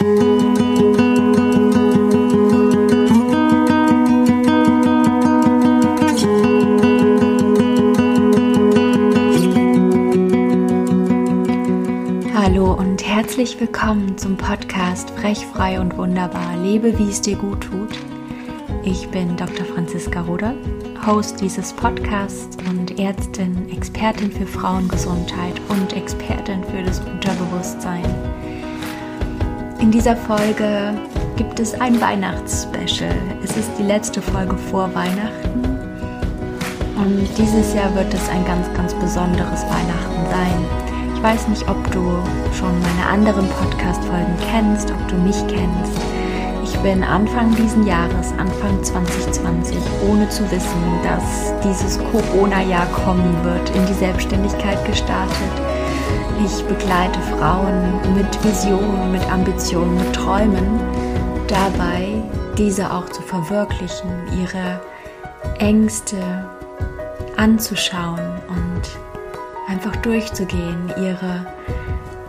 Hallo und herzlich willkommen zum Podcast Frech, frei und wunderbar. Lebe, wie es dir gut tut. Ich bin Dr. Franziska Roder, Host dieses Podcasts und Ärztin, Expertin für Frauengesundheit und Expertin für das Unterbewusstsein. In dieser Folge gibt es ein Weihnachtsspecial. Es ist die letzte Folge vor Weihnachten und dieses Jahr wird es ein ganz, ganz besonderes Weihnachten sein. Ich weiß nicht, ob du schon meine anderen Podcast-Folgen kennst, ob du mich kennst. Ich bin Anfang diesen Jahres, Anfang 2020, ohne zu wissen, dass dieses Corona-Jahr kommen wird, in die Selbstständigkeit gestartet. Ich begleite Frauen mit Visionen, mit Ambitionen, mit Träumen, dabei diese auch zu verwirklichen, ihre Ängste anzuschauen und einfach durchzugehen, ihre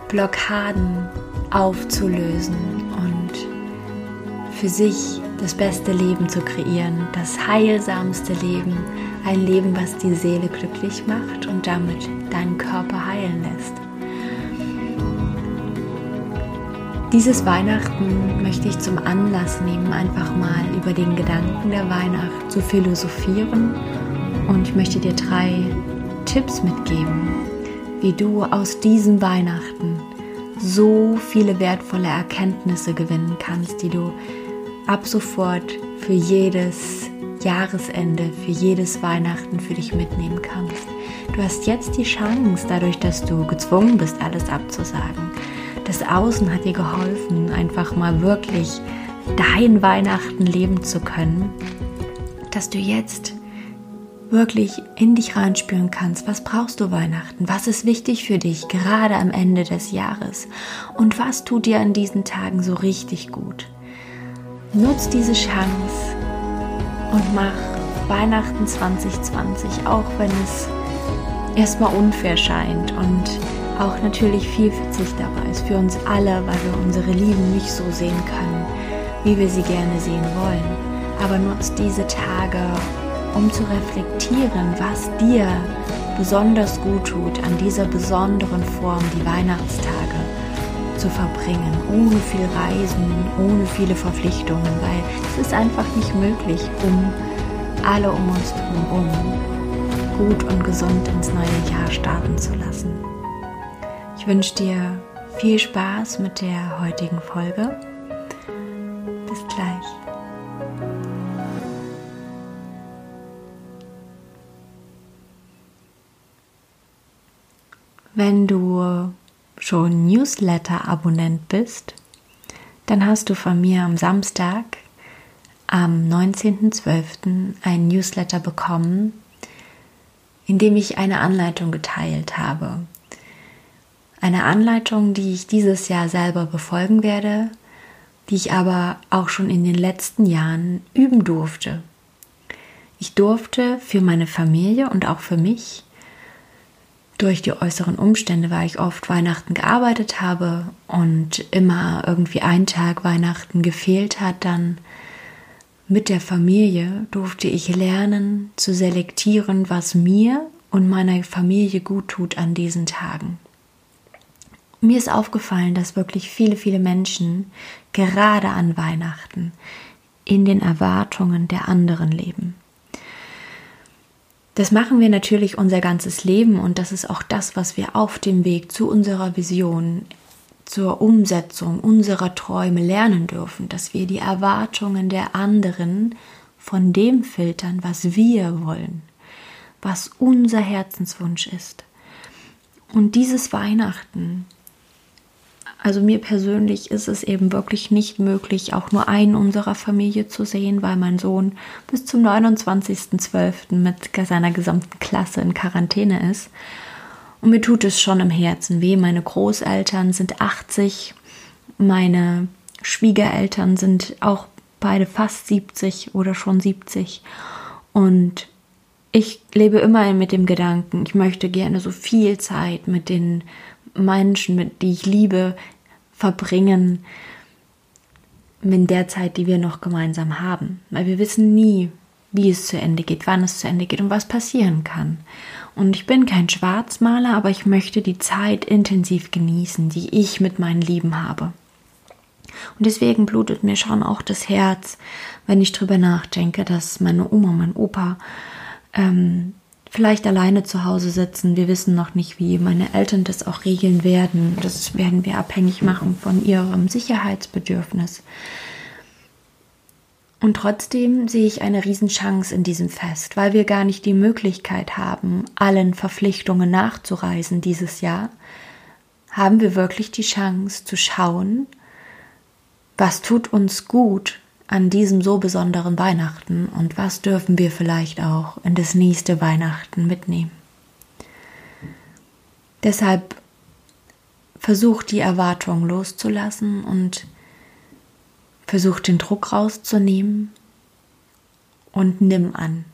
Blockaden aufzulösen und für sich das beste Leben zu kreieren, das heilsamste Leben, ein Leben, was die Seele glücklich macht und damit deinen Körper heilen lässt. Dieses Weihnachten möchte ich zum Anlass nehmen, einfach mal über den Gedanken der Weihnacht zu philosophieren und ich möchte dir drei Tipps mitgeben, wie du aus diesem Weihnachten so viele wertvolle Erkenntnisse gewinnen kannst, die du ab sofort für jedes Jahresende, für jedes Weihnachten für dich mitnehmen kannst. Du hast jetzt die Chance, dadurch, dass du gezwungen bist, alles abzusagen. Das Außen hat dir geholfen, einfach mal wirklich dein Weihnachten leben zu können, dass du jetzt wirklich in dich reinspüren kannst, was brauchst du Weihnachten, was ist wichtig für dich gerade am Ende des Jahres? Und was tut dir an diesen Tagen so richtig gut. Nutz diese Chance und mach Weihnachten 2020, auch wenn es erstmal unfair scheint und auch natürlich viel Verzicht dabei ist für uns alle, weil wir unsere Lieben nicht so sehen können, wie wir sie gerne sehen wollen. Aber nutzt diese Tage, um zu reflektieren, was dir besonders gut tut, an dieser besonderen Form die Weihnachtstage zu verbringen, ohne viel Reisen, ohne viele Verpflichtungen, weil es ist einfach nicht möglich, um alle um uns herum gut und gesund ins neue Jahr starten zu lassen. Ich wünsche dir viel Spaß mit der heutigen Folge. Bis gleich. Wenn du schon Newsletter-Abonnent bist, dann hast du von mir am Samstag, am 19.12. ein Newsletter bekommen, in dem ich eine Anleitung geteilt habe. Eine Anleitung, die ich dieses Jahr selber befolgen werde, die ich aber auch schon in den letzten Jahren üben durfte. Ich durfte für meine Familie und auch für mich durch die äußeren Umstände, weil ich oft Weihnachten gearbeitet habe und immer irgendwie ein Tag Weihnachten gefehlt hat, dann mit der Familie durfte ich lernen zu selektieren, was mir und meiner Familie gut tut an diesen Tagen. Mir ist aufgefallen, dass wirklich viele, viele Menschen gerade an Weihnachten in den Erwartungen der anderen leben. Das machen wir natürlich unser ganzes Leben und das ist auch das, was wir auf dem Weg zu unserer Vision, zur Umsetzung unserer Träume lernen dürfen, dass wir die Erwartungen der anderen von dem filtern, was wir wollen, was unser Herzenswunsch ist. Und dieses Weihnachten also mir persönlich ist es eben wirklich nicht möglich, auch nur einen unserer Familie zu sehen, weil mein Sohn bis zum 29.12. mit seiner gesamten Klasse in Quarantäne ist. Und mir tut es schon im Herzen weh. Meine Großeltern sind 80, meine Schwiegereltern sind auch beide fast 70 oder schon 70. Und ich lebe immer mit dem Gedanken, ich möchte gerne so viel Zeit mit den Menschen, mit die ich liebe, verbringen, in der Zeit, die wir noch gemeinsam haben. Weil wir wissen nie, wie es zu Ende geht, wann es zu Ende geht und was passieren kann. Und ich bin kein Schwarzmaler, aber ich möchte die Zeit intensiv genießen, die ich mit meinen Lieben habe. Und deswegen blutet mir schon auch das Herz, wenn ich drüber nachdenke, dass meine Oma, mein Opa ähm, vielleicht alleine zu Hause sitzen. Wir wissen noch nicht, wie meine Eltern das auch regeln werden. Das werden wir abhängig machen von ihrem Sicherheitsbedürfnis. Und trotzdem sehe ich eine Riesenchance in diesem Fest, weil wir gar nicht die Möglichkeit haben, allen Verpflichtungen nachzureisen dieses Jahr, haben wir wirklich die Chance zu schauen, was tut uns gut an diesem so besonderen Weihnachten und was dürfen wir vielleicht auch in das nächste Weihnachten mitnehmen. Deshalb versuch die Erwartung loszulassen und versuch den Druck rauszunehmen und nimm an.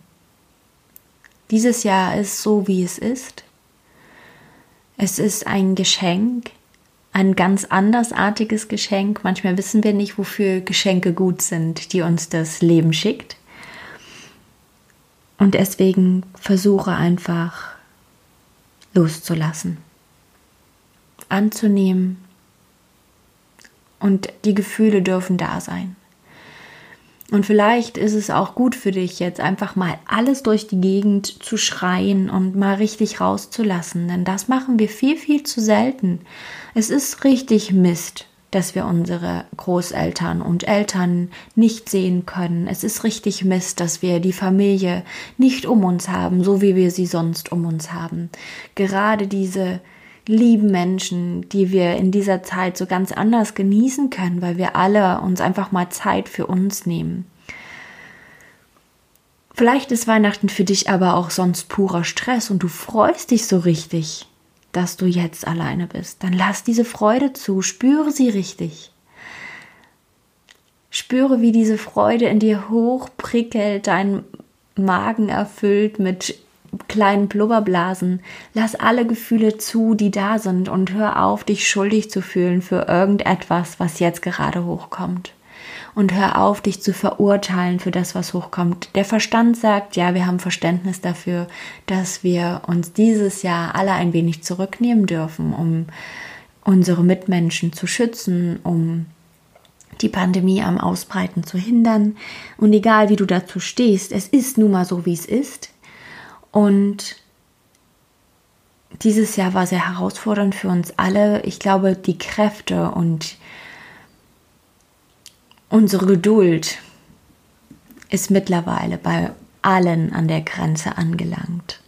Dieses Jahr ist so, wie es ist. Es ist ein Geschenk, ein ganz andersartiges Geschenk. Manchmal wissen wir nicht, wofür Geschenke gut sind, die uns das Leben schickt. Und deswegen versuche einfach loszulassen, anzunehmen und die Gefühle dürfen da sein. Und vielleicht ist es auch gut für dich, jetzt einfach mal alles durch die Gegend zu schreien und mal richtig rauszulassen. Denn das machen wir viel, viel zu selten. Es ist richtig Mist, dass wir unsere Großeltern und Eltern nicht sehen können. Es ist richtig Mist, dass wir die Familie nicht um uns haben, so wie wir sie sonst um uns haben. Gerade diese lieben Menschen, die wir in dieser Zeit so ganz anders genießen können, weil wir alle uns einfach mal Zeit für uns nehmen. Vielleicht ist Weihnachten für dich aber auch sonst purer Stress und du freust dich so richtig, dass du jetzt alleine bist. Dann lass diese Freude zu, spüre sie richtig. Spüre, wie diese Freude in dir hochprickelt, deinen Magen erfüllt mit kleinen Blubberblasen. Lass alle Gefühle zu, die da sind und hör auf, dich schuldig zu fühlen für irgendetwas, was jetzt gerade hochkommt. Und hör auf, dich zu verurteilen für das, was hochkommt. Der Verstand sagt, ja, wir haben Verständnis dafür, dass wir uns dieses Jahr alle ein wenig zurücknehmen dürfen, um unsere Mitmenschen zu schützen, um die Pandemie am Ausbreiten zu hindern. Und egal wie du dazu stehst, es ist nun mal so, wie es ist. Und dieses Jahr war sehr herausfordernd für uns alle. Ich glaube, die Kräfte und unsere Geduld ist mittlerweile bei allen an der Grenze angelangt.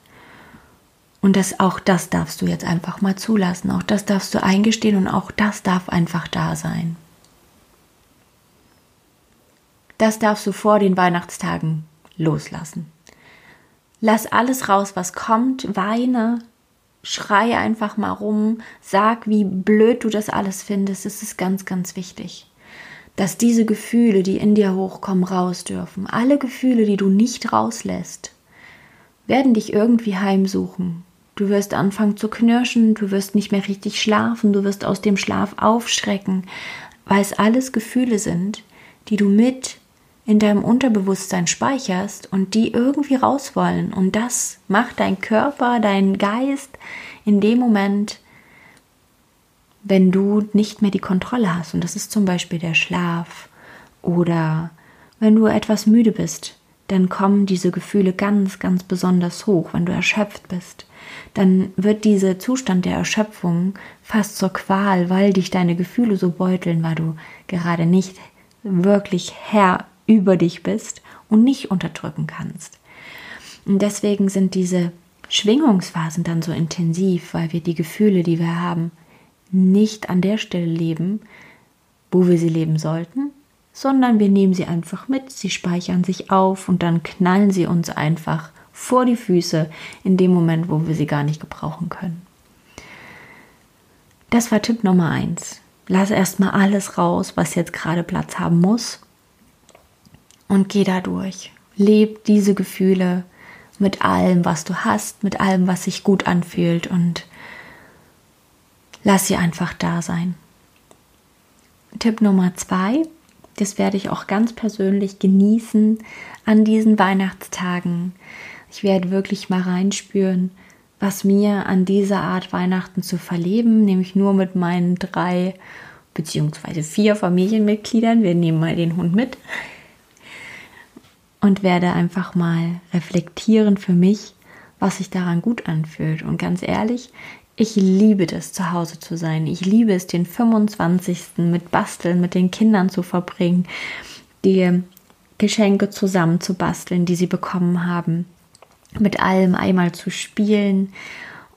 Und das, auch das darfst du jetzt einfach mal zulassen. Auch das darfst du eingestehen und auch das darf einfach da sein. Das darfst du vor den Weihnachtstagen loslassen. Lass alles raus, was kommt, weine, schrei einfach mal rum, sag, wie blöd du das alles findest. Es ist ganz, ganz wichtig, dass diese Gefühle, die in dir hochkommen, raus dürfen. Alle Gefühle, die du nicht rauslässt, werden dich irgendwie heimsuchen. Du wirst anfangen zu knirschen, du wirst nicht mehr richtig schlafen, du wirst aus dem Schlaf aufschrecken, weil es alles Gefühle sind, die du mit in deinem Unterbewusstsein speicherst und die irgendwie raus wollen. Und das macht dein Körper, dein Geist in dem Moment, wenn du nicht mehr die Kontrolle hast. Und das ist zum Beispiel der Schlaf oder wenn du etwas müde bist, dann kommen diese Gefühle ganz, ganz besonders hoch. Wenn du erschöpft bist, dann wird dieser Zustand der Erschöpfung fast zur Qual, weil dich deine Gefühle so beuteln, weil du gerade nicht wirklich Herr über dich bist und nicht unterdrücken kannst. Und deswegen sind diese Schwingungsphasen dann so intensiv, weil wir die Gefühle, die wir haben, nicht an der Stelle leben, wo wir sie leben sollten, sondern wir nehmen sie einfach mit, sie speichern sich auf und dann knallen sie uns einfach vor die Füße in dem Moment, wo wir sie gar nicht gebrauchen können. Das war Tipp Nummer eins. Lass erstmal alles raus, was jetzt gerade Platz haben muss und geh da durch. Leb diese Gefühle mit allem, was du hast, mit allem, was sich gut anfühlt und lass sie einfach da sein. Tipp Nummer zwei, Das werde ich auch ganz persönlich genießen an diesen Weihnachtstagen. Ich werde wirklich mal reinspüren, was mir an dieser Art Weihnachten zu verleben, nämlich nur mit meinen drei beziehungsweise vier Familienmitgliedern. Wir nehmen mal den Hund mit und werde einfach mal reflektieren für mich, was sich daran gut anfühlt. Und ganz ehrlich, ich liebe das, zu Hause zu sein. Ich liebe es, den 25. mit Basteln, mit den Kindern zu verbringen, die Geschenke zusammen zu basteln, die sie bekommen haben, mit allem einmal zu spielen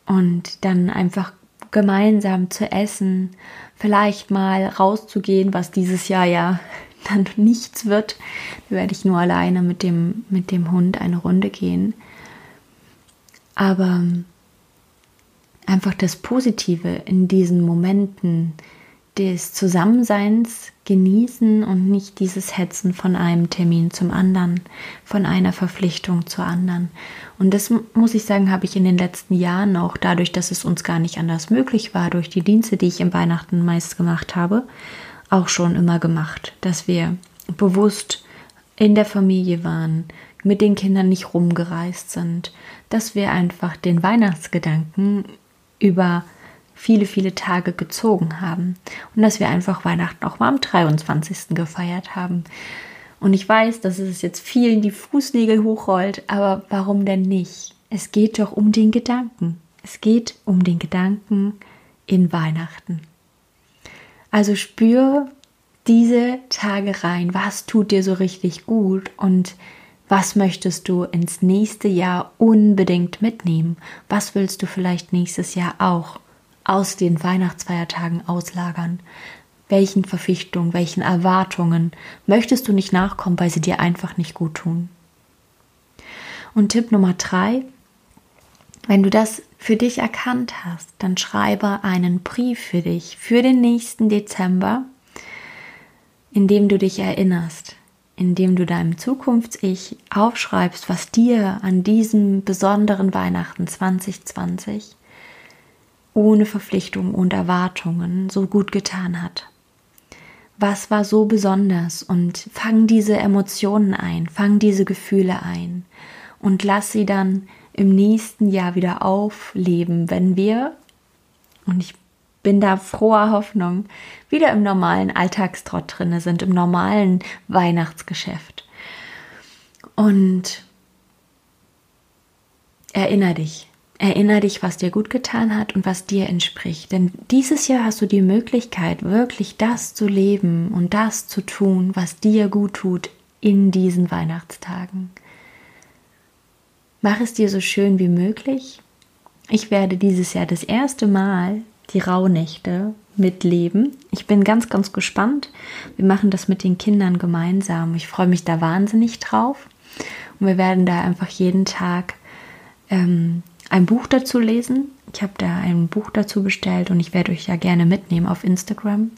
und dann einfach gemeinsam zu essen, vielleicht mal rauszugehen, was dieses Jahr ja dann nichts wird. Da werde ich nur alleine mit dem, mit dem Hund eine Runde gehen. Aber einfach das Positive in diesen Momenten des Zusammenseins genießen und nicht dieses Hetzen von einem Termin zum anderen, von einer Verpflichtung zur anderen. Und das muss ich sagen, habe ich in den letzten Jahren auch dadurch, dass es uns gar nicht anders möglich war, durch die Dienste, die ich im Weihnachten meist gemacht habe, auch schon immer gemacht, dass wir bewusst in der Familie waren, mit den Kindern nicht rumgereist sind, dass wir einfach den Weihnachtsgedanken über viele, viele Tage gezogen haben und dass wir einfach Weihnachten auch mal am 23. gefeiert haben. Und ich weiß, dass es jetzt vielen die Fußnägel hochrollt, aber warum denn nicht? Es geht doch um den Gedanken. Es geht um den Gedanken in Weihnachten. Also spür diese Tage rein. Was tut dir so richtig gut und was möchtest du ins nächste Jahr unbedingt mitnehmen? Was willst du vielleicht nächstes Jahr auch aus den Weihnachtsfeiertagen auslagern? Welchen Verpflichtungen, welchen Erwartungen möchtest du nicht nachkommen, weil sie dir einfach nicht gut tun? Und Tipp Nummer drei, wenn du das für dich erkannt hast, dann schreibe einen Brief für dich für den nächsten Dezember, in dem du dich erinnerst, in dem du deinem Zukunfts-Ich aufschreibst, was dir an diesem besonderen Weihnachten 2020 ohne Verpflichtungen und Erwartungen so gut getan hat. Was war so besonders? Und fang diese Emotionen ein, fang diese Gefühle ein und lass sie dann im nächsten Jahr wieder aufleben, wenn wir, und ich bin da froher Hoffnung, wieder im normalen Alltagstrott drinne sind, im normalen Weihnachtsgeschäft. Und erinnere dich, Erinnere dich, was dir gut getan hat und was dir entspricht. Denn dieses Jahr hast du die Möglichkeit, wirklich das zu leben und das zu tun, was dir gut tut in diesen Weihnachtstagen. Mach es dir so schön wie möglich. Ich werde dieses Jahr das erste Mal die Rauhnächte mitleben. Ich bin ganz, ganz gespannt. Wir machen das mit den Kindern gemeinsam. Ich freue mich da wahnsinnig drauf. Und wir werden da einfach jeden Tag ähm, ein Buch dazu lesen. Ich habe da ein Buch dazu bestellt und ich werde euch ja gerne mitnehmen auf Instagram.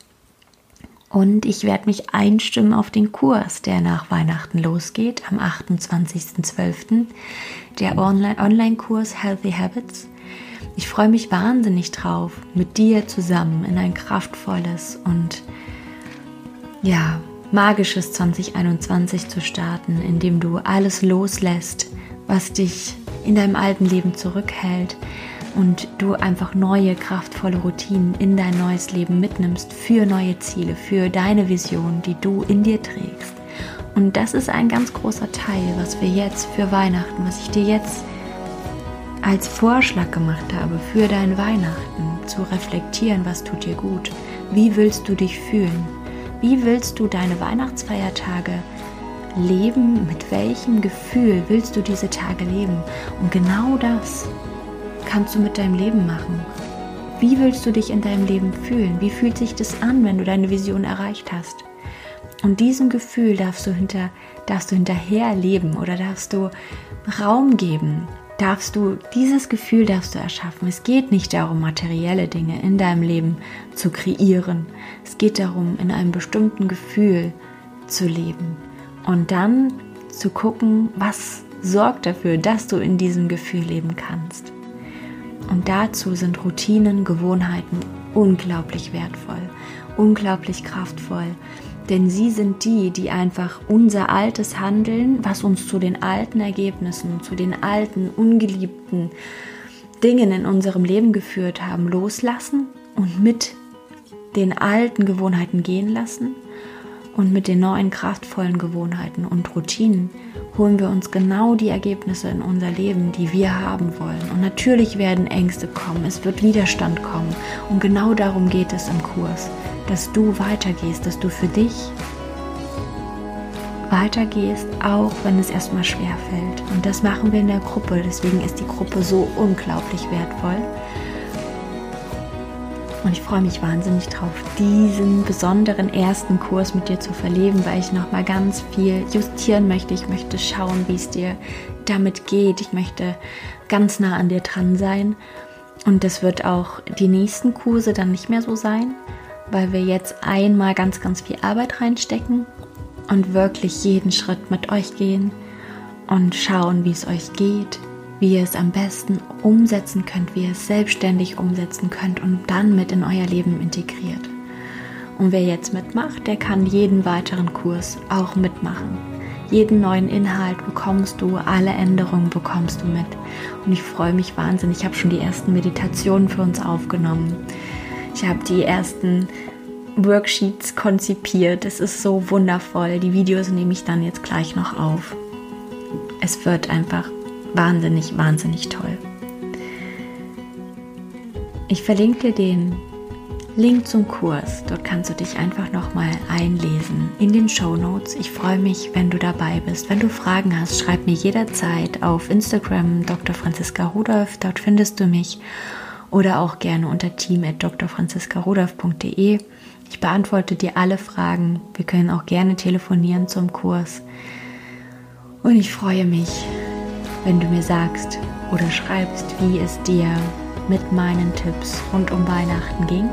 Und ich werde mich einstimmen auf den Kurs, der nach Weihnachten losgeht, am 28.12. Der Online-Kurs Healthy Habits. Ich freue mich wahnsinnig drauf, mit dir zusammen in ein kraftvolles und ja, magisches 2021 zu starten, in dem du alles loslässt, was dich in deinem alten Leben zurückhält und du einfach neue, kraftvolle Routinen in dein neues Leben mitnimmst für neue Ziele, für deine Vision, die du in dir trägst. Und das ist ein ganz großer Teil, was wir jetzt für Weihnachten, was ich dir jetzt als Vorschlag gemacht habe für dein Weihnachten, zu reflektieren, was tut dir gut, wie willst du dich fühlen, wie willst du deine Weihnachtsfeiertage leben, mit welchem Gefühl willst du diese Tage leben. Und genau das kannst du mit deinem Leben machen. Wie willst du dich in deinem Leben fühlen? Wie fühlt sich das an, wenn du deine Vision erreicht hast? Und diesem Gefühl darfst du, hinter, darfst du hinterher leben oder darfst du Raum geben. Darfst du, dieses Gefühl darfst du erschaffen. Es geht nicht darum, materielle Dinge in deinem Leben zu kreieren. Es geht darum, in einem bestimmten Gefühl zu leben. Und dann zu gucken, was sorgt dafür, dass du in diesem Gefühl leben kannst. Und dazu sind Routinen, Gewohnheiten unglaublich wertvoll, unglaublich kraftvoll, Denn sie sind die, die einfach unser altes Handeln, was uns zu den alten Ergebnissen, zu den alten, ungeliebten Dingen in unserem Leben geführt haben, loslassen und mit den alten Gewohnheiten gehen lassen und mit den neuen kraftvollen Gewohnheiten und Routinen holen wir uns genau die Ergebnisse in unser Leben, die wir haben wollen. Und natürlich werden Ängste kommen, es wird Widerstand kommen. Und genau darum geht es im Kurs, dass du weitergehst, dass du für dich weitergehst, auch wenn es erstmal schwer fällt. Und das machen wir in der Gruppe. Deswegen ist die Gruppe so unglaublich wertvoll. Und ich freue mich wahnsinnig drauf, diesen besonderen ersten Kurs mit dir zu verleben, weil ich noch mal ganz viel justieren möchte. Ich möchte schauen, wie es dir damit geht. Ich möchte ganz nah an dir dran sein. Und das wird auch die nächsten Kurse dann nicht mehr so sein, weil wir jetzt einmal ganz, ganz viel Arbeit reinstecken und wirklich jeden Schritt mit euch gehen und schauen, wie es euch geht, wie ihr es am besten umsetzen könnt, wie ihr es selbstständig umsetzen könnt und dann mit in euer Leben integriert. Und wer jetzt mitmacht, der kann jeden weiteren Kurs auch mitmachen. Jeden neuen Inhalt bekommst du, alle Änderungen bekommst du mit. Und ich freue mich wahnsinnig. Ich habe schon die ersten Meditationen für uns aufgenommen. Ich habe die ersten Worksheets konzipiert. Es ist so wundervoll. Die Videos nehme ich dann jetzt gleich noch auf. Es wird einfach wahnsinnig, wahnsinnig toll. Ich verlinke dir den Link zum Kurs. Dort kannst du dich einfach nochmal einlesen in den Show Notes. Ich freue mich, wenn du dabei bist. Wenn du Fragen hast, schreib mir jederzeit auf Instagram Dr. Franziska Rudolf. Dort findest du mich. Oder auch gerne unter team.drfranziskarudolf.de. Ich beantworte dir alle Fragen. Wir können auch gerne telefonieren zum Kurs. Und ich freue mich, wenn du mir sagst oder schreibst, wie es dir mit meinen Tipps rund um Weihnachten ging,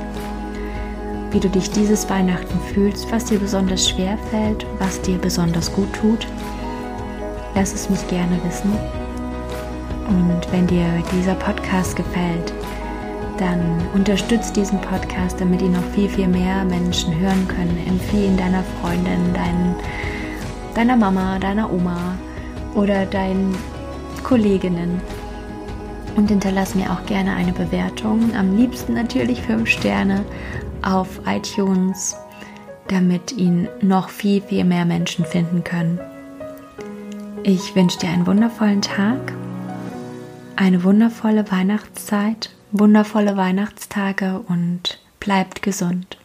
wie du dich dieses Weihnachten fühlst, was dir besonders schwer fällt, was dir besonders gut tut. Lass es mich gerne wissen. Und wenn dir dieser Podcast gefällt, dann unterstützt diesen Podcast, damit ihn noch viel, viel mehr Menschen hören können. Empfehle ihn deiner Freundin, dein, deiner Mama, deiner Oma oder deinen Kolleginnen. Und hinterlass mir auch gerne eine Bewertung. Am liebsten natürlich 5 Sterne auf iTunes, damit ihn noch viel, viel mehr Menschen finden können. Ich wünsche dir einen wundervollen Tag, eine wundervolle Weihnachtszeit, wundervolle Weihnachtstage und bleibt gesund.